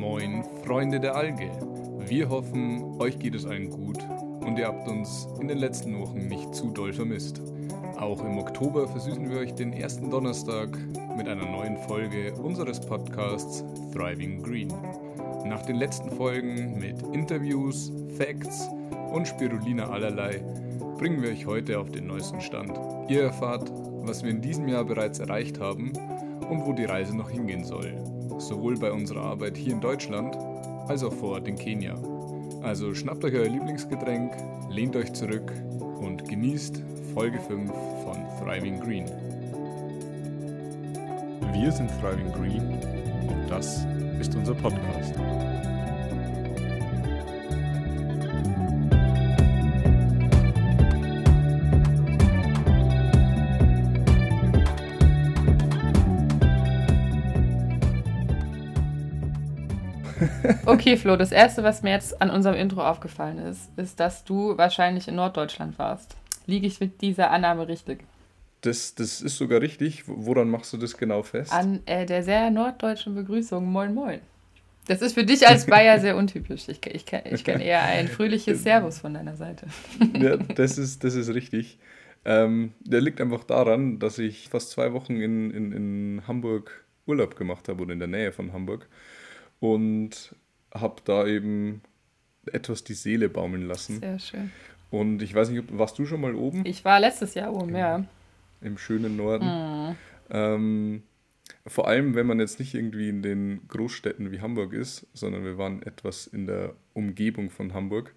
Moin, Freunde der Alge. Wir hoffen, euch geht es allen gut und ihr habt uns in den letzten Wochen nicht zu doll vermisst. Auch im Oktober versüßen wir euch den ersten Donnerstag mit einer neuen Folge unseres Podcasts Thriving Green. Nach den letzten Folgen mit Interviews, Facts und Spirulina allerlei bringen wir euch heute auf den neuesten Stand. Ihr erfahrt, was wir in diesem Jahr bereits erreicht haben und wo die Reise noch hingehen soll. Sowohl bei unserer Arbeit hier in Deutschland als auch vor Ort in Kenia. Also schnappt euch euer Lieblingsgetränk, lehnt euch zurück und genießt Folge 5 von Thriving Green. Wir sind Thriving Green und das ist unser Podcast. Okay, Flo, das Erste, was mir jetzt an unserem Intro aufgefallen ist, ist, dass du wahrscheinlich in Norddeutschland warst. Liege ich mit dieser Annahme richtig? Das, das ist sogar richtig. Woran machst du das genau fest? An äh, der sehr norddeutschen Begrüßung Moin Moin. Das ist für dich als Bayer sehr untypisch. Ich, ich, ich kenne eher ein fröhliches Servus von deiner Seite. Ja, das ist, das ist richtig. Ähm, der liegt einfach daran, dass ich fast zwei Wochen in, in, in Hamburg Urlaub gemacht habe oder in der Nähe von Hamburg und habe da eben etwas die Seele baumeln lassen. Sehr schön. Und ich weiß nicht, warst du schon mal oben? Ich war letztes Jahr oben, ja. Im schönen Norden. Mhm. Ähm, vor allem, wenn man jetzt nicht irgendwie in den Großstädten wie Hamburg ist, sondern wir waren etwas in der Umgebung von Hamburg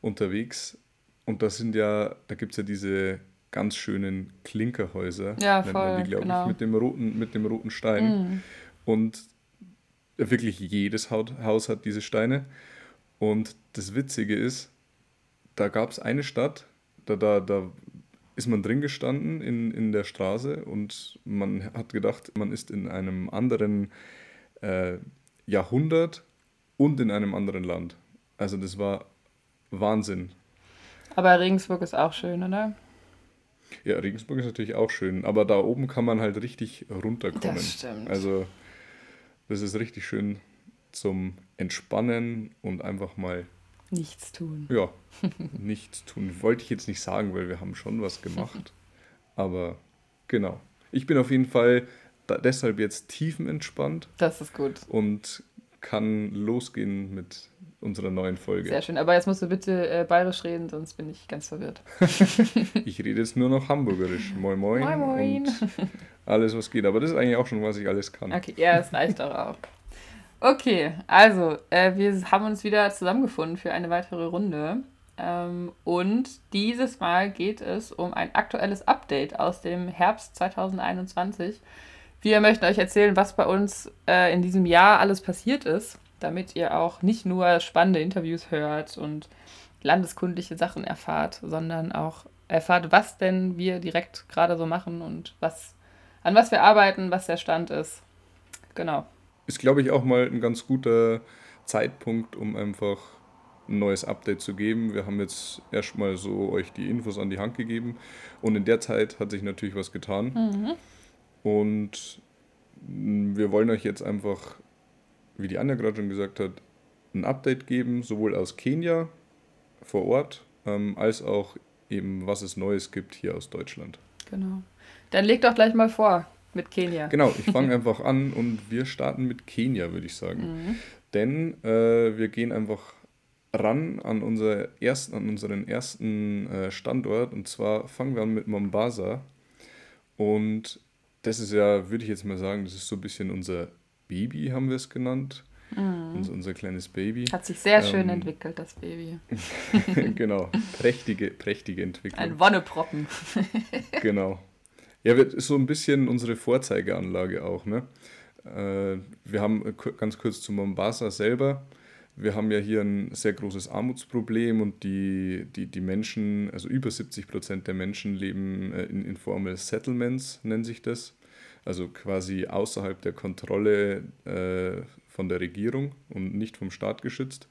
unterwegs. Und da sind ja, da gibt es ja diese ganz schönen Klinkerhäuser, Ja, voll, die, glaube genau. ich, mit dem roten, mit dem roten Stein. Mhm. Und wirklich jedes Haus hat diese Steine. Und das Witzige ist, da gab es eine Stadt, da, da, da ist man drin gestanden in, in der Straße und man hat gedacht, man ist in einem anderen äh, Jahrhundert und in einem anderen Land. Also das war Wahnsinn. Aber Regensburg ist auch schön, oder? Ja, Regensburg ist natürlich auch schön, aber da oben kann man halt richtig runterkommen. Das stimmt. Also das ist richtig schön zum Entspannen und einfach mal, Nichts tun. ja, nichts tun. Wollte ich jetzt nicht sagen, weil wir haben schon was gemacht. Aber genau. Ich bin auf jeden Fall deshalb jetzt tiefenentspannt Das ist gut. und kann losgehen mit unserer neuen Folge. Sehr schön. Aber jetzt musst du bitte äh, bayerisch reden, sonst bin ich ganz verwirrt. Ich rede jetzt nur noch hamburgerisch. Moin moin. Moin, moin. Alles, was geht. Aber das ist eigentlich auch schon, was ich alles kann. Okay, ja, reicht doch auch. Okay, also, äh, wir haben uns wieder zusammengefunden für eine weitere Runde. Ähm, und dieses Mal geht es um ein aktuelles Update aus dem Herbst 2021. Wir möchten euch erzählen, was bei uns äh, in diesem Jahr alles passiert ist, damit ihr auch nicht nur spannende Interviews hört und landeskundliche Sachen erfahrt, sondern auch erfahrt, was denn wir direkt gerade so machen und was, an was wir arbeiten, was der Stand ist. Genau. Ist, glaube ich, auch mal ein ganz guter Zeitpunkt, um einfach ein neues Update zu geben. Wir haben jetzt erstmal so euch die Infos an die Hand gegeben und in der Zeit hat sich natürlich was getan. Und mh, wir wollen euch jetzt einfach, wie die Anja gerade schon gesagt hat, ein Update geben, sowohl aus Kenia vor Ort, ähm, als auch eben, was es Neues gibt hier aus Deutschland. Genau. Dann leg doch gleich mal vor mit Kenia. Genau, ich fange einfach an und wir starten mit Kenia, würde ich sagen. Denn äh, wir gehen einfach ran an, unser ersten, an unseren ersten äh, Standort und zwar fangen wir an mit Mombasa. Und das ist ja, würde ich jetzt mal sagen, das ist so ein bisschen unser Baby, haben wir es genannt. Unser, unser kleines Baby. Hat sich sehr schön Ähm, entwickelt, das Baby. genau, prächtige, prächtige Entwicklung. Ein Wonneproppen. Genau. Ja, ist so ein bisschen unsere Vorzeigeanlage auch, ne? Äh, wir haben äh, ganz kurz zu Mombasa selber. Wir haben ja hier ein sehr großes Armutsproblem und die, die, die Menschen, also über 70 Prozent der Menschen leben äh, in informal Settlements, nennt sich das. Also quasi außerhalb der Kontrolle äh, von der Regierung und nicht vom Staat geschützt.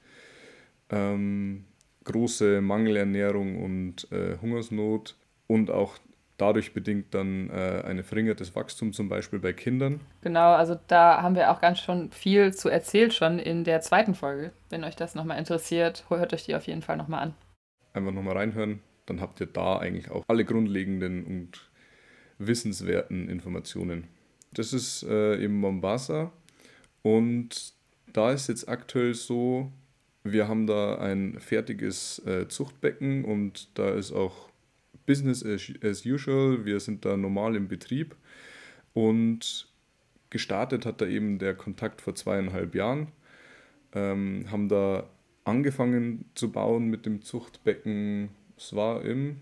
Ähm, große Mangelernährung und äh, Hungersnot und auch dadurch bedingt dann äh, ein verringertes Wachstum, zum Beispiel bei Kindern. Genau, also da haben wir auch ganz schon viel zu erzählt schon in der zweiten Folge. Wenn euch das nochmal interessiert, hört euch die auf jeden Fall nochmal an. Einfach nochmal reinhören, dann habt ihr da eigentlich auch alle grundlegenden und wissenswerten Informationen. Das ist äh, eben Mombasa und da ist jetzt aktuell so, wir haben da ein fertiges äh, Zuchtbecken und da ist auch Business as usual. Wir sind da normal im Betrieb und gestartet hat da eben der Kontakt vor zweieinhalb Jahren. Ähm, haben da angefangen zu bauen mit dem Zuchtbecken. Es war im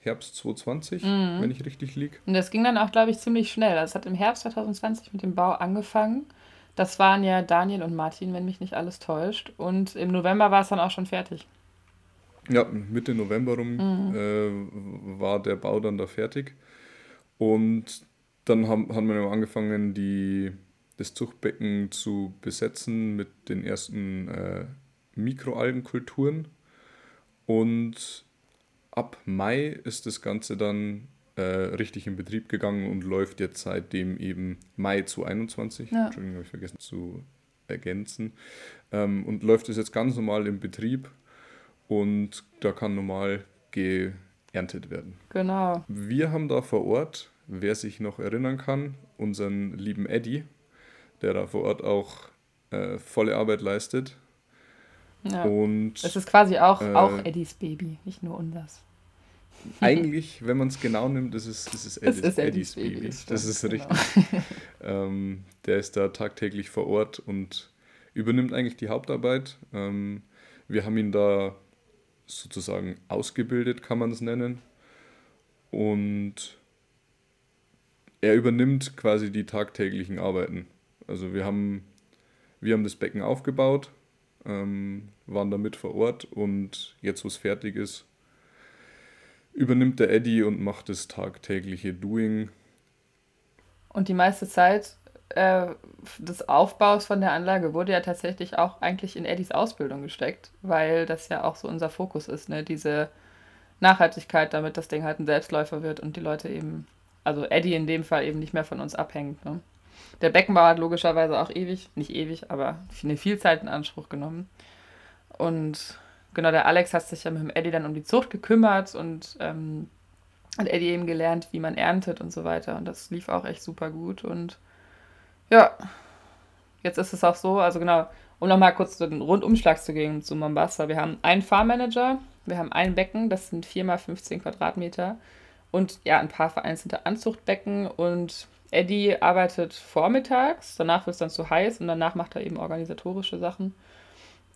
Herbst 2020, mhm. wenn ich richtig liege. Und das ging dann auch, glaube ich, ziemlich schnell. Also es hat im Herbst 2020 mit dem Bau angefangen. Das waren ja Daniel und Martin, wenn mich nicht alles täuscht. Und im November war es dann auch schon fertig. Ja, Mitte November rum mhm. äh, war der Bau dann da fertig. Und dann haben, haben wir angefangen, die, das Zuchtbecken zu besetzen mit den ersten äh, Mikroalgenkulturen. Und ab Mai ist das Ganze dann äh, richtig in Betrieb gegangen und läuft jetzt seitdem eben Mai 2021. Ja. Entschuldigung, habe ich vergessen zu ergänzen. Ähm, und läuft es jetzt ganz normal im Betrieb und da kann normal geerntet werden. Genau. Wir haben da vor Ort, wer sich noch erinnern kann, unseren lieben Eddie, der da vor Ort auch äh, volle Arbeit leistet. Ja. Und es ist quasi auch, äh, auch Eddies Baby, nicht nur unseres. Eigentlich, wenn man es genau nimmt, ist es, ist es, Eddies, es ist Eddies, Eddies Baby. Baby. Das, das ist genau. richtig. ähm, der ist da tagtäglich vor Ort und übernimmt eigentlich die Hauptarbeit. Ähm, wir haben ihn da sozusagen ausgebildet, kann man es nennen. Und er übernimmt quasi die tagtäglichen Arbeiten. Also wir haben, wir haben das Becken aufgebaut, ähm, waren damit vor Ort und jetzt, wo es fertig ist, übernimmt der Eddie und macht das tagtägliche Doing. Und die meiste Zeit äh, des Aufbaus von der Anlage wurde ja tatsächlich auch eigentlich in Eddies Ausbildung gesteckt, weil das ja auch so unser Fokus ist, ne? Diese Nachhaltigkeit, damit das Ding halt ein Selbstläufer wird und die Leute eben, also Eddie in dem Fall eben nicht mehr von uns abhängt. Ne? Der Beckenbau hat logischerweise auch ewig, nicht ewig, aber eine Vielzeit in Anspruch genommen. Und genau, der Alex hat sich ja mit dem Eddie dann um die Zucht gekümmert und ähm, hat Eddie eben gelernt, wie man erntet und so weiter. Und das lief auch echt super gut. Und ja, jetzt ist es auch so, also genau, um nochmal kurz den Rundumschlag zu gehen zu Mombasa. Wir haben einen Farmmanager, wir haben ein Becken, das sind 4 mal 15 Quadratmeter und ja, ein paar vereinzelte Anzuchtbecken und Eddie arbeitet vormittags, danach wird es dann zu heiß und danach macht er eben organisatorische Sachen.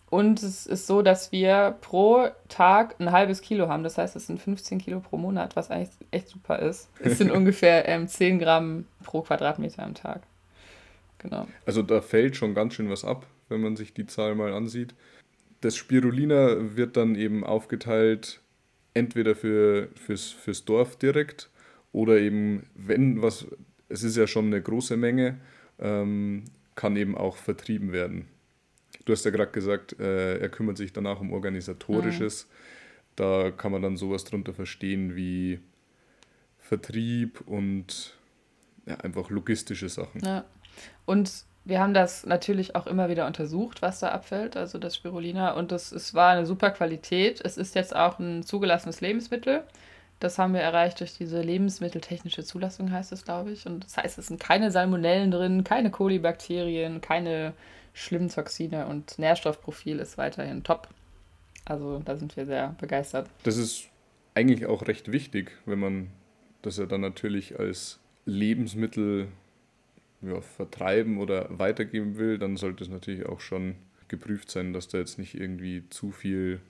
Und es ist so, dass wir pro Tag ein halbes Kilo haben. Das heißt, es sind 15 Kilo pro Monat, was eigentlich echt super ist. Es sind ungefähr ähm, 10 Gramm pro Quadratmeter am Tag. Genau. Also da fällt schon ganz schön was ab, wenn man sich die Zahl mal ansieht. Das Spirulina wird dann eben aufgeteilt, entweder für, fürs, fürs Dorf direkt oder eben, wenn was, es ist ja schon eine große Menge, ähm, kann eben auch vertrieben werden. Du hast ja gerade gesagt, äh, er kümmert sich danach um Organisatorisches. Mhm. Da kann man dann sowas drunter verstehen wie Vertrieb und ja, einfach logistische Sachen. Ja. Und wir haben das natürlich auch immer wieder untersucht, was da abfällt, also das Spirulina. Und das, es war eine super Qualität. Es ist jetzt auch ein zugelassenes Lebensmittel. Das haben wir erreicht durch diese lebensmitteltechnische Zulassung, heißt es, glaube ich. Und das heißt, es sind keine Salmonellen drin, keine Kolibakterien, keine schlimmen Toxine und Nährstoffprofil ist weiterhin top. Also da sind wir sehr begeistert. Das ist eigentlich auch recht wichtig, wenn man das ja dann natürlich als Lebensmittel ja, vertreiben oder weitergeben will, dann sollte es natürlich auch schon geprüft sein, dass da jetzt nicht irgendwie zu viel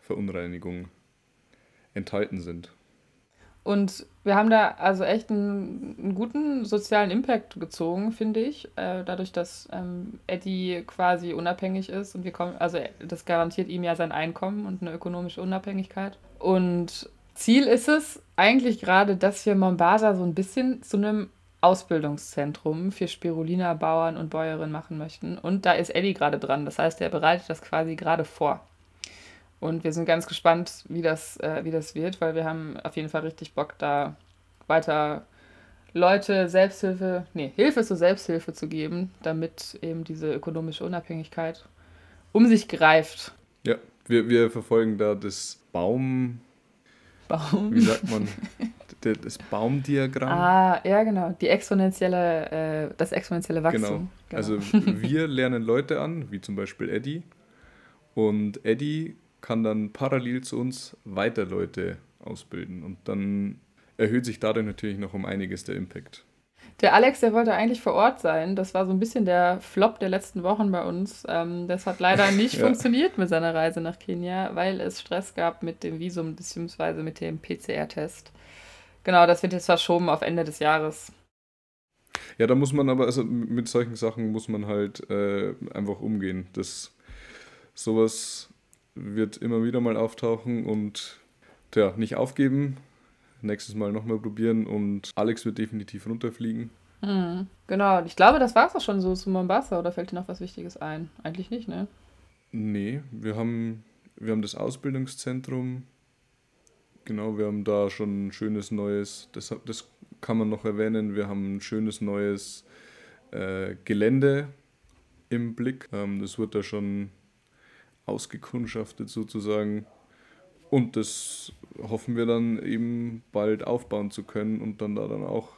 Verunreinigung enthalten sind. Und wir haben da also echt einen, einen guten sozialen Impact gezogen, finde ich. Äh, dadurch, dass ähm, Eddie quasi unabhängig ist und wir kommen, also das garantiert ihm ja sein Einkommen und eine ökonomische Unabhängigkeit. Und Ziel ist es eigentlich gerade, dass wir Mombasa so ein bisschen zu einem Ausbildungszentrum für Spirulina-Bauern und Bäuerinnen machen möchten. Und da ist Eddie gerade dran. Das heißt, er bereitet das quasi gerade vor. Und wir sind ganz gespannt, wie das, äh, wie das wird, weil wir haben auf jeden Fall richtig Bock, da weiter Leute Selbsthilfe, nee, Hilfe zur Selbsthilfe zu geben, damit eben diese ökonomische Unabhängigkeit um sich greift. Ja, wir, wir verfolgen da das Baum. Baum. Wie sagt man? das Baumdiagramm. Ah, ja, genau. Die exponentielle, äh, das exponentielle Wachstum. Genau. genau. Also wir lernen Leute an, wie zum Beispiel Eddie. Und Eddie kann dann parallel zu uns weiter Leute ausbilden. Und dann erhöht sich dadurch natürlich noch um einiges der Impact. Der Alex, der wollte eigentlich vor Ort sein. Das war so ein bisschen der Flop der letzten Wochen bei uns. Ähm, das hat leider nicht ja. funktioniert mit seiner Reise nach Kenia, weil es Stress gab mit dem Visum bzw. mit dem PCR-Test. Genau, das wird jetzt verschoben auf Ende des Jahres. Ja, da muss man aber, also mit solchen Sachen muss man halt äh, einfach umgehen. Das sowas wird immer wieder mal auftauchen und ja, nicht aufgeben, nächstes Mal nochmal probieren und Alex wird definitiv runterfliegen. Mhm. Genau, ich glaube, das war es auch schon so zu Mombasa oder fällt dir noch was Wichtiges ein? Eigentlich nicht, ne? Nee, wir haben, wir haben das Ausbildungszentrum. Genau, wir haben da schon ein schönes neues, das, das kann man noch erwähnen, wir haben ein schönes neues äh, Gelände im Blick. Ähm, das wird da schon ausgekundschaftet sozusagen. Und das hoffen wir dann eben bald aufbauen zu können und dann da dann auch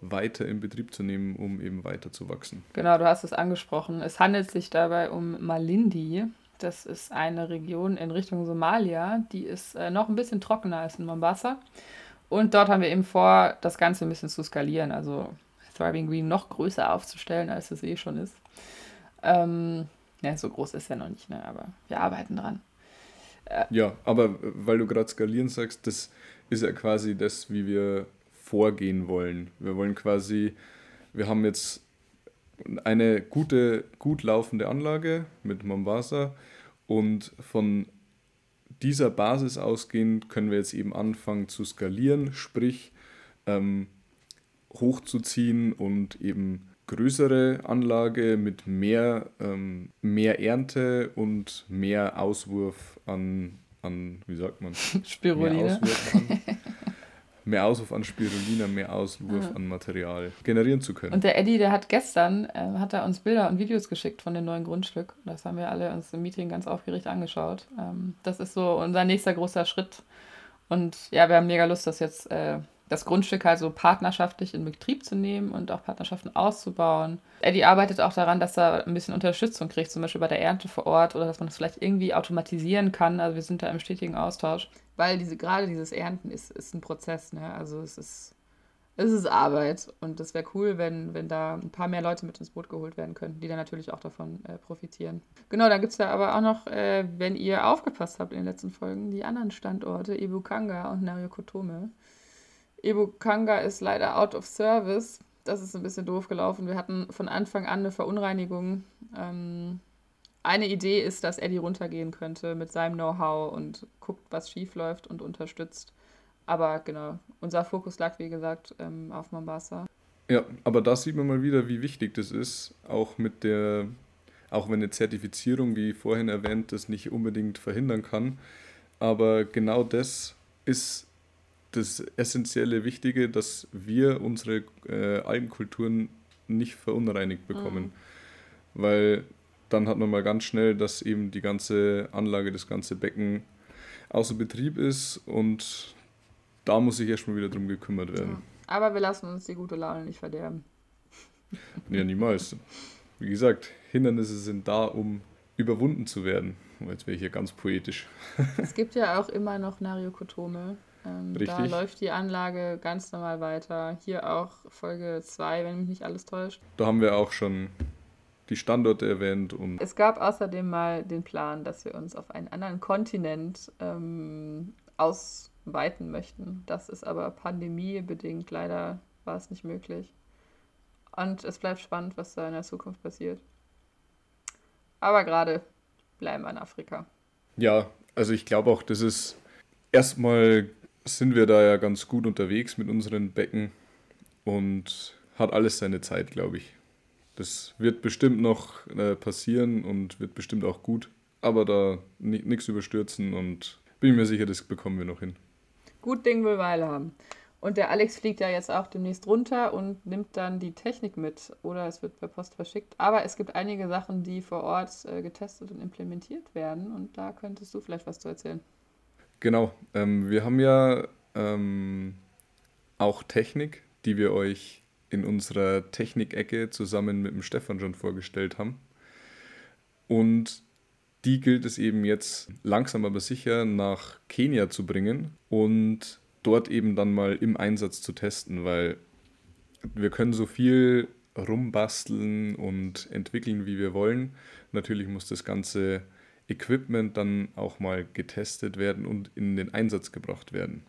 weiter in Betrieb zu nehmen, um eben weiter zu wachsen. Genau, du hast es angesprochen. Es handelt sich dabei um Malindi. Das ist eine Region in Richtung Somalia. Die ist äh, noch ein bisschen trockener als in Mombasa. Und dort haben wir eben vor, das Ganze ein bisschen zu skalieren, also Thriving Green noch größer aufzustellen, als es eh schon ist. Ähm, ja, so groß ist er noch nicht, ne? aber wir arbeiten dran. Ja, aber weil du gerade skalieren sagst, das ist ja quasi das, wie wir vorgehen wollen. Wir wollen quasi, wir haben jetzt eine gute, gut laufende Anlage mit Mombasa und von dieser Basis ausgehend können wir jetzt eben anfangen zu skalieren, sprich ähm, hochzuziehen und eben größere Anlage mit mehr, ähm, mehr Ernte und mehr Auswurf an, an wie sagt man? Spirulina. Mehr Auswurf an, mehr Auswurf an Spirulina, mehr Auswurf ja. an Material generieren zu können. Und der Eddie, der hat gestern, äh, hat er uns Bilder und Videos geschickt von dem neuen Grundstück. Das haben wir alle uns im Meeting ganz aufgeregt angeschaut. Ähm, das ist so unser nächster großer Schritt. Und ja, wir haben mega Lust, das jetzt äh, das Grundstück halt so partnerschaftlich in Betrieb zu nehmen und auch Partnerschaften auszubauen. Eddie arbeitet auch daran, dass er ein bisschen Unterstützung kriegt, zum Beispiel bei der Ernte vor Ort oder dass man das vielleicht irgendwie automatisieren kann. Also wir sind da im stetigen Austausch. Weil diese, gerade dieses Ernten ist, ist ein Prozess, ne? Also es ist, es ist Arbeit und es wäre cool, wenn, wenn da ein paar mehr Leute mit ins Boot geholt werden könnten, die dann natürlich auch davon äh, profitieren. Genau, dann gibt es da aber auch noch, äh, wenn ihr aufgepasst habt in den letzten Folgen, die anderen Standorte, Ibukanga und Narikotome. Ebukanga ist leider out of service. Das ist ein bisschen doof gelaufen. Wir hatten von Anfang an eine Verunreinigung. Ähm, eine Idee ist, dass Eddie runtergehen könnte mit seinem Know-how und guckt, was schief läuft und unterstützt. Aber genau, unser Fokus lag, wie gesagt, ähm, auf Mombasa. Ja, aber da sieht man mal wieder, wie wichtig das ist, auch mit der, auch wenn eine Zertifizierung, wie vorhin erwähnt, das nicht unbedingt verhindern kann. Aber genau das ist das essentielle Wichtige, dass wir unsere äh, Algenkulturen nicht verunreinigt bekommen. Mhm. Weil dann hat man mal ganz schnell, dass eben die ganze Anlage, das ganze Becken außer Betrieb ist und da muss sich erstmal wieder drum gekümmert werden. Ja. Aber wir lassen uns die gute Laune nicht verderben. Ja, niemals. Wie gesagt, Hindernisse sind da, um überwunden zu werden. Jetzt wäre ich hier ganz poetisch. Es gibt ja auch immer noch Nariokotome. Ähm, da läuft die Anlage ganz normal weiter. Hier auch Folge 2, wenn mich nicht alles täuscht. Da haben wir auch schon die Standorte erwähnt. Und es gab außerdem mal den Plan, dass wir uns auf einen anderen Kontinent ähm, ausweiten möchten. Das ist aber pandemiebedingt leider war es nicht möglich. Und es bleibt spannend, was da in der Zukunft passiert. Aber gerade bleiben wir in Afrika. Ja, also ich glaube auch, das ist erstmal sind wir da ja ganz gut unterwegs mit unseren Becken und hat alles seine Zeit, glaube ich. Das wird bestimmt noch äh, passieren und wird bestimmt auch gut, aber da nichts überstürzen und bin mir sicher, das bekommen wir noch hin. Gut Ding will Weile haben. Und der Alex fliegt ja jetzt auch demnächst runter und nimmt dann die Technik mit oder es wird per Post verschickt. Aber es gibt einige Sachen, die vor Ort äh, getestet und implementiert werden und da könntest du vielleicht was zu erzählen. Genau, ähm, wir haben ja ähm, auch Technik, die wir euch in unserer Technikecke zusammen mit dem Stefan schon vorgestellt haben. Und die gilt es eben jetzt langsam aber sicher nach Kenia zu bringen und dort eben dann mal im Einsatz zu testen, weil wir können so viel rumbasteln und entwickeln, wie wir wollen. Natürlich muss das ganze Equipment dann auch mal getestet werden und in den Einsatz gebracht werden.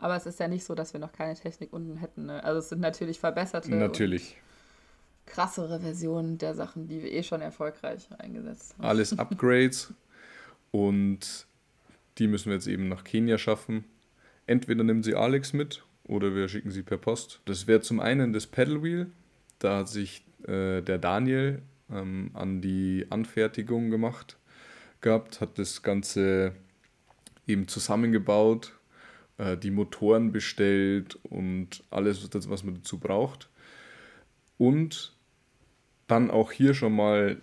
Aber es ist ja nicht so, dass wir noch keine Technik unten hätten. Ne? Also es sind natürlich verbesserte. Natürlich. krassere Versionen der Sachen, die wir eh schon erfolgreich eingesetzt haben. Alles Upgrades und die müssen wir jetzt eben nach Kenia schaffen. Entweder nimmt sie Alex mit oder wir schicken sie per Post. Das wäre zum einen das Pedal Wheel. Da hat sich äh, der Daniel ähm, an die Anfertigung gemacht gehabt, hat das Ganze eben zusammengebaut, äh, die Motoren bestellt und alles, was man dazu braucht. Und dann auch hier schon mal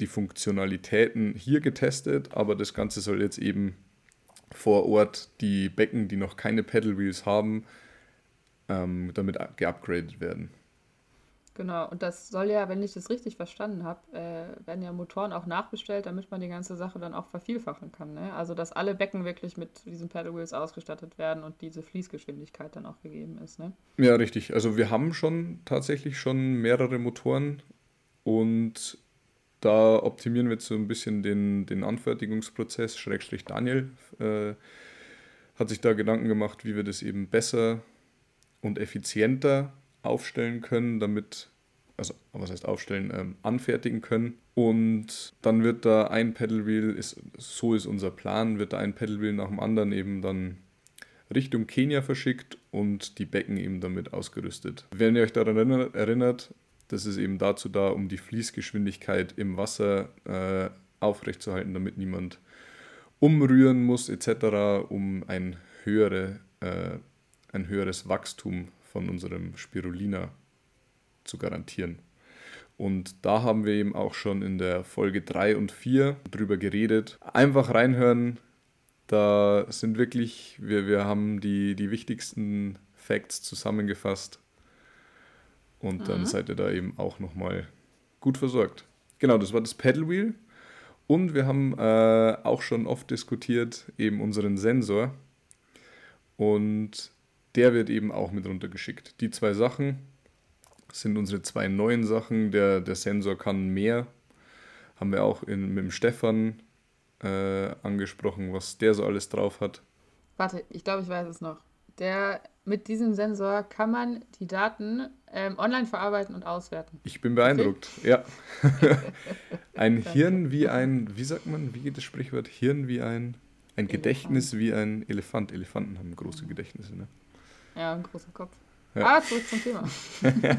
die Funktionalitäten hier getestet, aber das Ganze soll jetzt eben vor Ort die Becken, die noch keine Pedal Wheels haben, ähm, damit geupgradet werden. Genau, und das soll ja, wenn ich das richtig verstanden habe, äh, werden ja Motoren auch nachbestellt, damit man die ganze Sache dann auch vervielfachen kann. Ne? Also, dass alle Becken wirklich mit diesen Pedal Wheels ausgestattet werden und diese Fließgeschwindigkeit dann auch gegeben ist. Ne? Ja, richtig. Also, wir haben schon tatsächlich schon mehrere Motoren und da optimieren wir jetzt so ein bisschen den, den Anfertigungsprozess. Schrägstrich Daniel äh, hat sich da Gedanken gemacht, wie wir das eben besser und effizienter aufstellen können, damit, also was heißt aufstellen, ähm, anfertigen können. Und dann wird da ein Pedal Wheel, ist, so ist unser Plan, wird da ein Pedal Wheel nach dem anderen eben dann Richtung Kenia verschickt und die Becken eben damit ausgerüstet. Wenn ihr euch daran erinnert, das ist eben dazu da, um die Fließgeschwindigkeit im Wasser äh, aufrechtzuerhalten, damit niemand umrühren muss etc., um ein, höhere, äh, ein höheres Wachstum von unserem Spirulina zu garantieren. Und da haben wir eben auch schon in der Folge 3 und 4 drüber geredet. Einfach reinhören, da sind wirklich, wir, wir haben die, die wichtigsten Facts zusammengefasst. Und mhm. dann seid ihr da eben auch nochmal gut versorgt. Genau, das war das Pedal Wheel. Und wir haben äh, auch schon oft diskutiert, eben unseren Sensor. Und der wird eben auch mit runtergeschickt. Die zwei Sachen sind unsere zwei neuen Sachen. Der, der Sensor kann mehr. Haben wir auch in, mit dem Stefan äh, angesprochen, was der so alles drauf hat. Warte, ich glaube, ich weiß es noch. Der, mit diesem Sensor kann man die Daten ähm, online verarbeiten und auswerten. Ich bin beeindruckt, okay? ja. ein Hirn wie ein, wie sagt man, wie geht das Sprichwort? Hirn wie ein, ein Gedächtnis wie ein Elefant. Elefanten haben große Gedächtnisse, ne? Ja, ein großer Kopf. Ja. Ah, zurück zum Thema.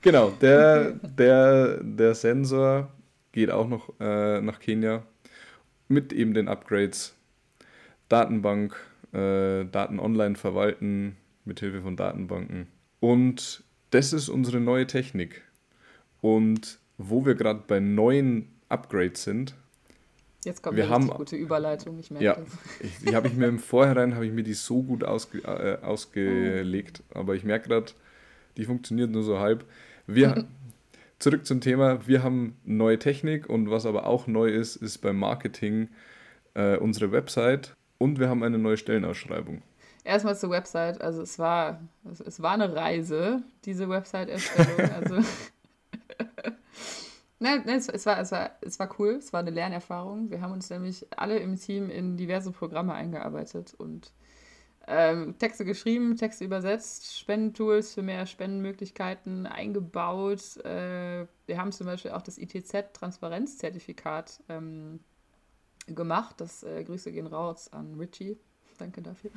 genau, der, der, der Sensor geht auch noch äh, nach Kenia mit eben den Upgrades. Datenbank, äh, Daten online verwalten mit Hilfe von Datenbanken. Und das ist unsere neue Technik. Und wo wir gerade bei neuen Upgrades sind, Jetzt kommt wir eine gute Überleitung, ich merke ja, ich, die habe ich mir im Vorhinein, habe ich mir die so gut ausge, äh, ausgelegt, oh. aber ich merke gerade, die funktioniert nur so halb. Wir, zurück zum Thema, wir haben neue Technik und was aber auch neu ist, ist beim Marketing äh, unsere Website und wir haben eine neue Stellenausschreibung. Erstmal zur Website, also es war, es, es war eine Reise, diese Website-Erstellung, also Nein, nein es, es, war, es, war, es war cool, es war eine Lernerfahrung. Wir haben uns nämlich alle im Team in diverse Programme eingearbeitet und ähm, Texte geschrieben, Texte übersetzt, Spendentools für mehr Spendenmöglichkeiten eingebaut. Äh, wir haben zum Beispiel auch das ITZ-Transparenzzertifikat ähm, gemacht. Das äh, Grüße gehen raus an Richie. Danke dafür.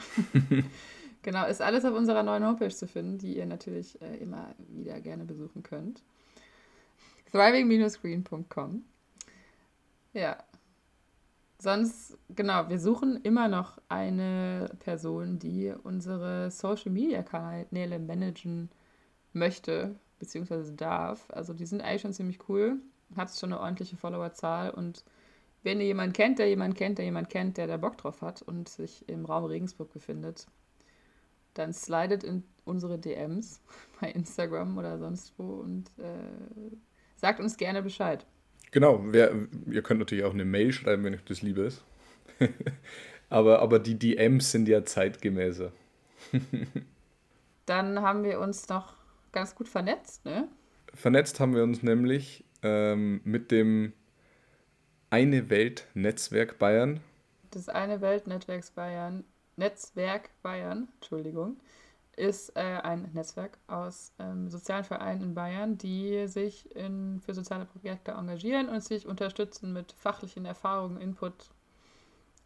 genau, ist alles auf unserer neuen Homepage zu finden, die ihr natürlich äh, immer wieder gerne besuchen könnt thriving-green.com. Ja. sonst, genau, wir suchen immer noch eine Person, die unsere Social Media Kanäle managen möchte, beziehungsweise darf. Also die sind eigentlich schon ziemlich cool. Hat schon eine ordentliche Followerzahl und wenn ihr jemanden kennt, der jemanden kennt, der jemanden kennt, der da Bock drauf hat und sich im Raum Regensburg befindet, dann slidet in unsere DMs bei Instagram oder sonst wo und äh, sagt uns gerne Bescheid. Genau, wer, ihr könnt natürlich auch eine Mail schreiben, wenn euch das lieber ist. aber, aber die DMs sind ja zeitgemäßer. Dann haben wir uns noch ganz gut vernetzt, ne? Vernetzt haben wir uns nämlich ähm, mit dem Eine Welt Netzwerk Bayern. Das Eine Welt Netzwerks Bayern, Netzwerk Bayern, Entschuldigung, ist äh, ein Netzwerk aus ähm, sozialen Vereinen in Bayern, die sich in, für soziale Projekte engagieren und sich unterstützen mit fachlichen Erfahrungen, Input,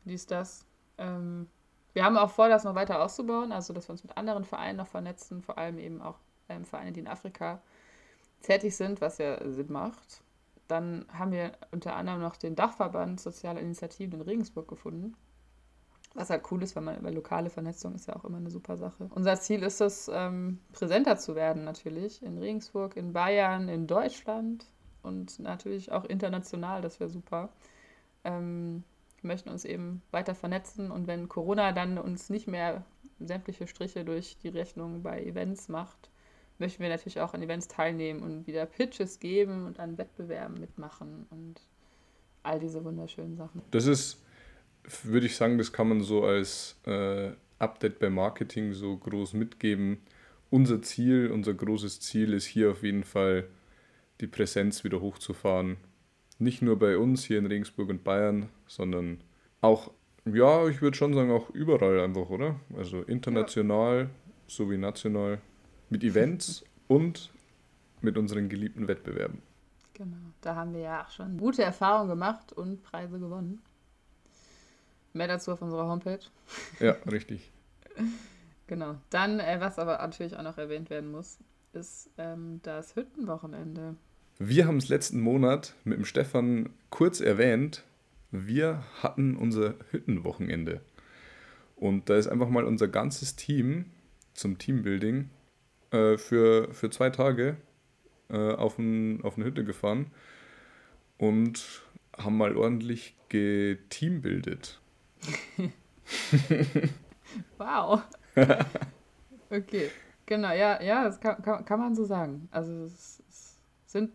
dies, das. Ähm, wir haben auch vor, das noch weiter auszubauen, also dass wir uns mit anderen Vereinen noch vernetzen, vor allem eben auch ähm, Vereine, die in Afrika tätig sind, was ja Sinn macht. Dann haben wir unter anderem noch den Dachverband Soziale Initiativen in Regensburg gefunden was halt cool ist, weil man über lokale Vernetzung ist ja auch immer eine super Sache. Unser Ziel ist es, ähm, präsenter zu werden natürlich in Regensburg, in Bayern, in Deutschland und natürlich auch international, das wäre super. Ähm, wir möchten uns eben weiter vernetzen und wenn Corona dann uns nicht mehr sämtliche Striche durch die Rechnung bei Events macht, möchten wir natürlich auch an Events teilnehmen und wieder Pitches geben und an Wettbewerben mitmachen und all diese wunderschönen Sachen. Das ist würde ich sagen, das kann man so als äh, Update bei Marketing so groß mitgeben. Unser Ziel, unser großes Ziel ist hier auf jeden Fall, die Präsenz wieder hochzufahren. Nicht nur bei uns hier in Regensburg und Bayern, sondern auch, ja, ich würde schon sagen, auch überall einfach, oder? Also international ja. sowie national mit Events und mit unseren geliebten Wettbewerben. Genau, da haben wir ja auch schon gute Erfahrungen gemacht und Preise gewonnen. Mehr dazu auf unserer Homepage. Ja, richtig. genau. Dann, äh, was aber natürlich auch noch erwähnt werden muss, ist ähm, das Hüttenwochenende. Wir haben es letzten Monat mit dem Stefan kurz erwähnt. Wir hatten unser Hüttenwochenende. Und da ist einfach mal unser ganzes Team zum Teambuilding äh, für, für zwei Tage äh, auf, ein, auf eine Hütte gefahren und haben mal ordentlich geteambildet. wow. okay, genau, ja, ja, das kann, kann, kann man so sagen. Also es, es, sind,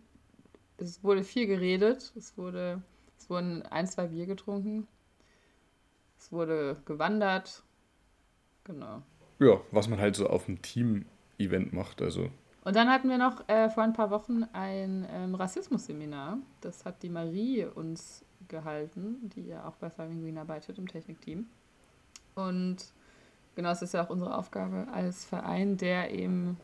es wurde viel geredet, es wurde, es wurden ein, zwei Bier getrunken, es wurde gewandert, genau. Ja, was man halt so auf einem Team-Event macht, also. Und dann hatten wir noch äh, vor ein paar Wochen ein ähm, Rassismus-Seminar. Das hat die Marie uns gehalten, die ja auch bei Thriving Green arbeitet im Technikteam. Und genau, es ist ja auch unsere Aufgabe als Verein, der eben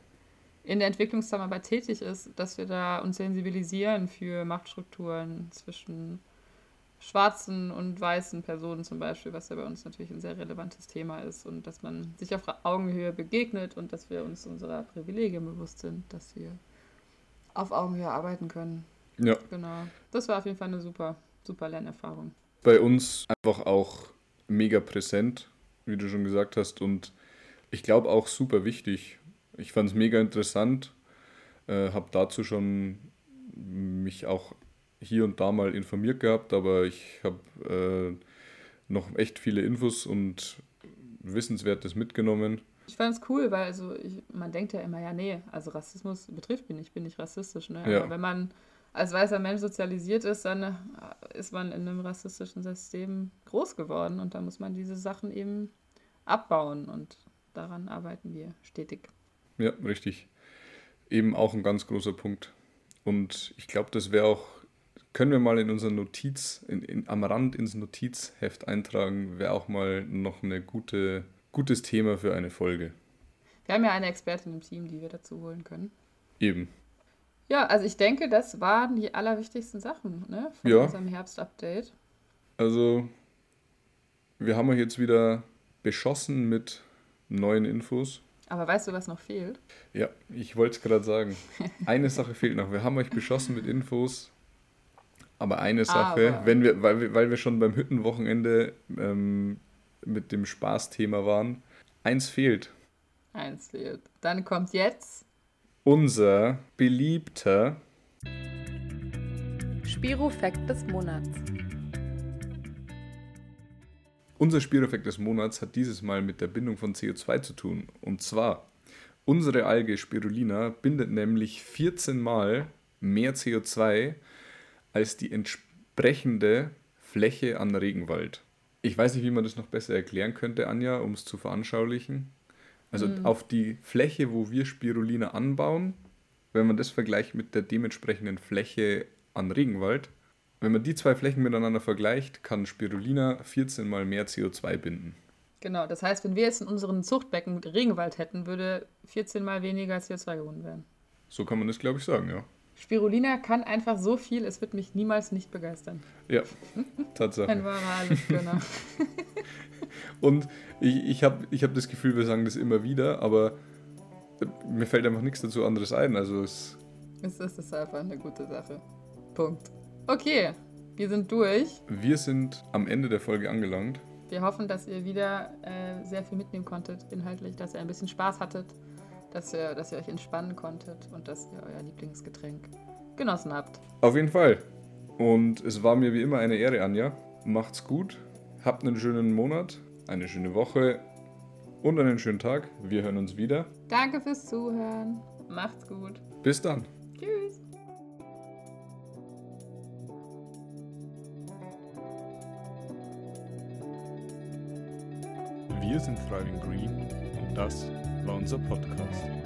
in der Entwicklungszusammenarbeit tätig ist, dass wir da uns sensibilisieren für Machtstrukturen zwischen schwarzen und weißen Personen zum Beispiel, was ja bei uns natürlich ein sehr relevantes Thema ist und dass man sich auf Augenhöhe begegnet und dass wir uns unserer Privilegien bewusst sind, dass wir auf Augenhöhe arbeiten können. Ja. Genau. Das war auf jeden Fall eine super super Lernerfahrung. Bei uns einfach auch mega präsent, wie du schon gesagt hast, und ich glaube auch super wichtig. Ich fand es mega interessant, äh, habe dazu schon mich auch hier und da mal informiert gehabt, aber ich habe äh, noch echt viele Infos und Wissenswertes mitgenommen. Ich fand es cool, weil also ich, man denkt ja immer, ja, nee, also Rassismus betrifft mich nicht, ich bin nicht rassistisch. Ne? Ja. Aber wenn man als weißer Mensch sozialisiert ist, dann äh, ist man in einem rassistischen System groß geworden und da muss man diese Sachen eben abbauen und daran arbeiten wir stetig. Ja, richtig. Eben auch ein ganz großer Punkt. Und ich glaube, das wäre auch, können wir mal in unser Notiz, in, in, am Rand ins Notizheft eintragen, wäre auch mal noch ein gute, gutes Thema für eine Folge. Wir haben ja eine Expertin im Team, die wir dazu holen können. Eben. Ja, also ich denke, das waren die allerwichtigsten Sachen ne, von ja. unserem Herbstupdate. Also, wir haben euch jetzt wieder beschossen mit neuen Infos. Aber weißt du, was noch fehlt? Ja, ich wollte es gerade sagen. Eine Sache fehlt noch. Wir haben euch beschossen mit Infos, Aber eine Sache, Aber- wenn wir, weil wir, weil wir schon beim Hüttenwochenende ähm, mit dem Spaßthema waren, eins fehlt. Eins fehlt. Dann kommt jetzt Unser beliebter Spiro-Fact des Monats. Unser Spireffekt des Monats hat dieses Mal mit der Bindung von CO2 zu tun. Und zwar, unsere Alge Spirulina bindet nämlich 14 Mal mehr CO2 als die entsprechende Fläche an Regenwald. Ich weiß nicht, wie man das noch besser erklären könnte, Anja, um es zu veranschaulichen. Also auf die Fläche, wo wir Spirulina anbauen, wenn man das vergleicht mit der dementsprechenden Fläche an Regenwald, wenn man die zwei Flächen miteinander vergleicht, kann Spirulina 14 mal mehr CO2 binden. Genau, das heißt, wenn wir jetzt in unseren Zuchtbecken Regenwald hätten, würde 14 mal weniger CO2 gewonnen werden. So kann man das, glaube ich, sagen, ja. Spirulina kann einfach so viel, es wird mich niemals nicht begeistern. Ja, Ein Tatsache. wahrer Allesgönner. Und ich, ich habe ich hab das Gefühl, wir sagen das immer wieder, aber mir fällt einfach nichts dazu anderes ein. Also es, es ist es einfach eine gute Sache. Punkt. Okay, wir sind durch. wir sind am Ende der Folge angelangt. Wir hoffen, dass ihr wieder äh, sehr viel mitnehmen konntet, inhaltlich, dass ihr ein bisschen Spaß hattet, dass ihr, dass ihr euch entspannen konntet und dass ihr euer Lieblingsgetränk genossen habt. Auf jeden Fall. Und es war mir wie immer eine Ehre, Anja. Macht's gut, habt einen schönen Monat, eine schöne Woche und einen schönen Tag. Wir hören uns wieder. Danke fürs Zuhören. Macht's gut. Bis dann. Tschüss. Wir sind Thriving Green und das war unser Podcast.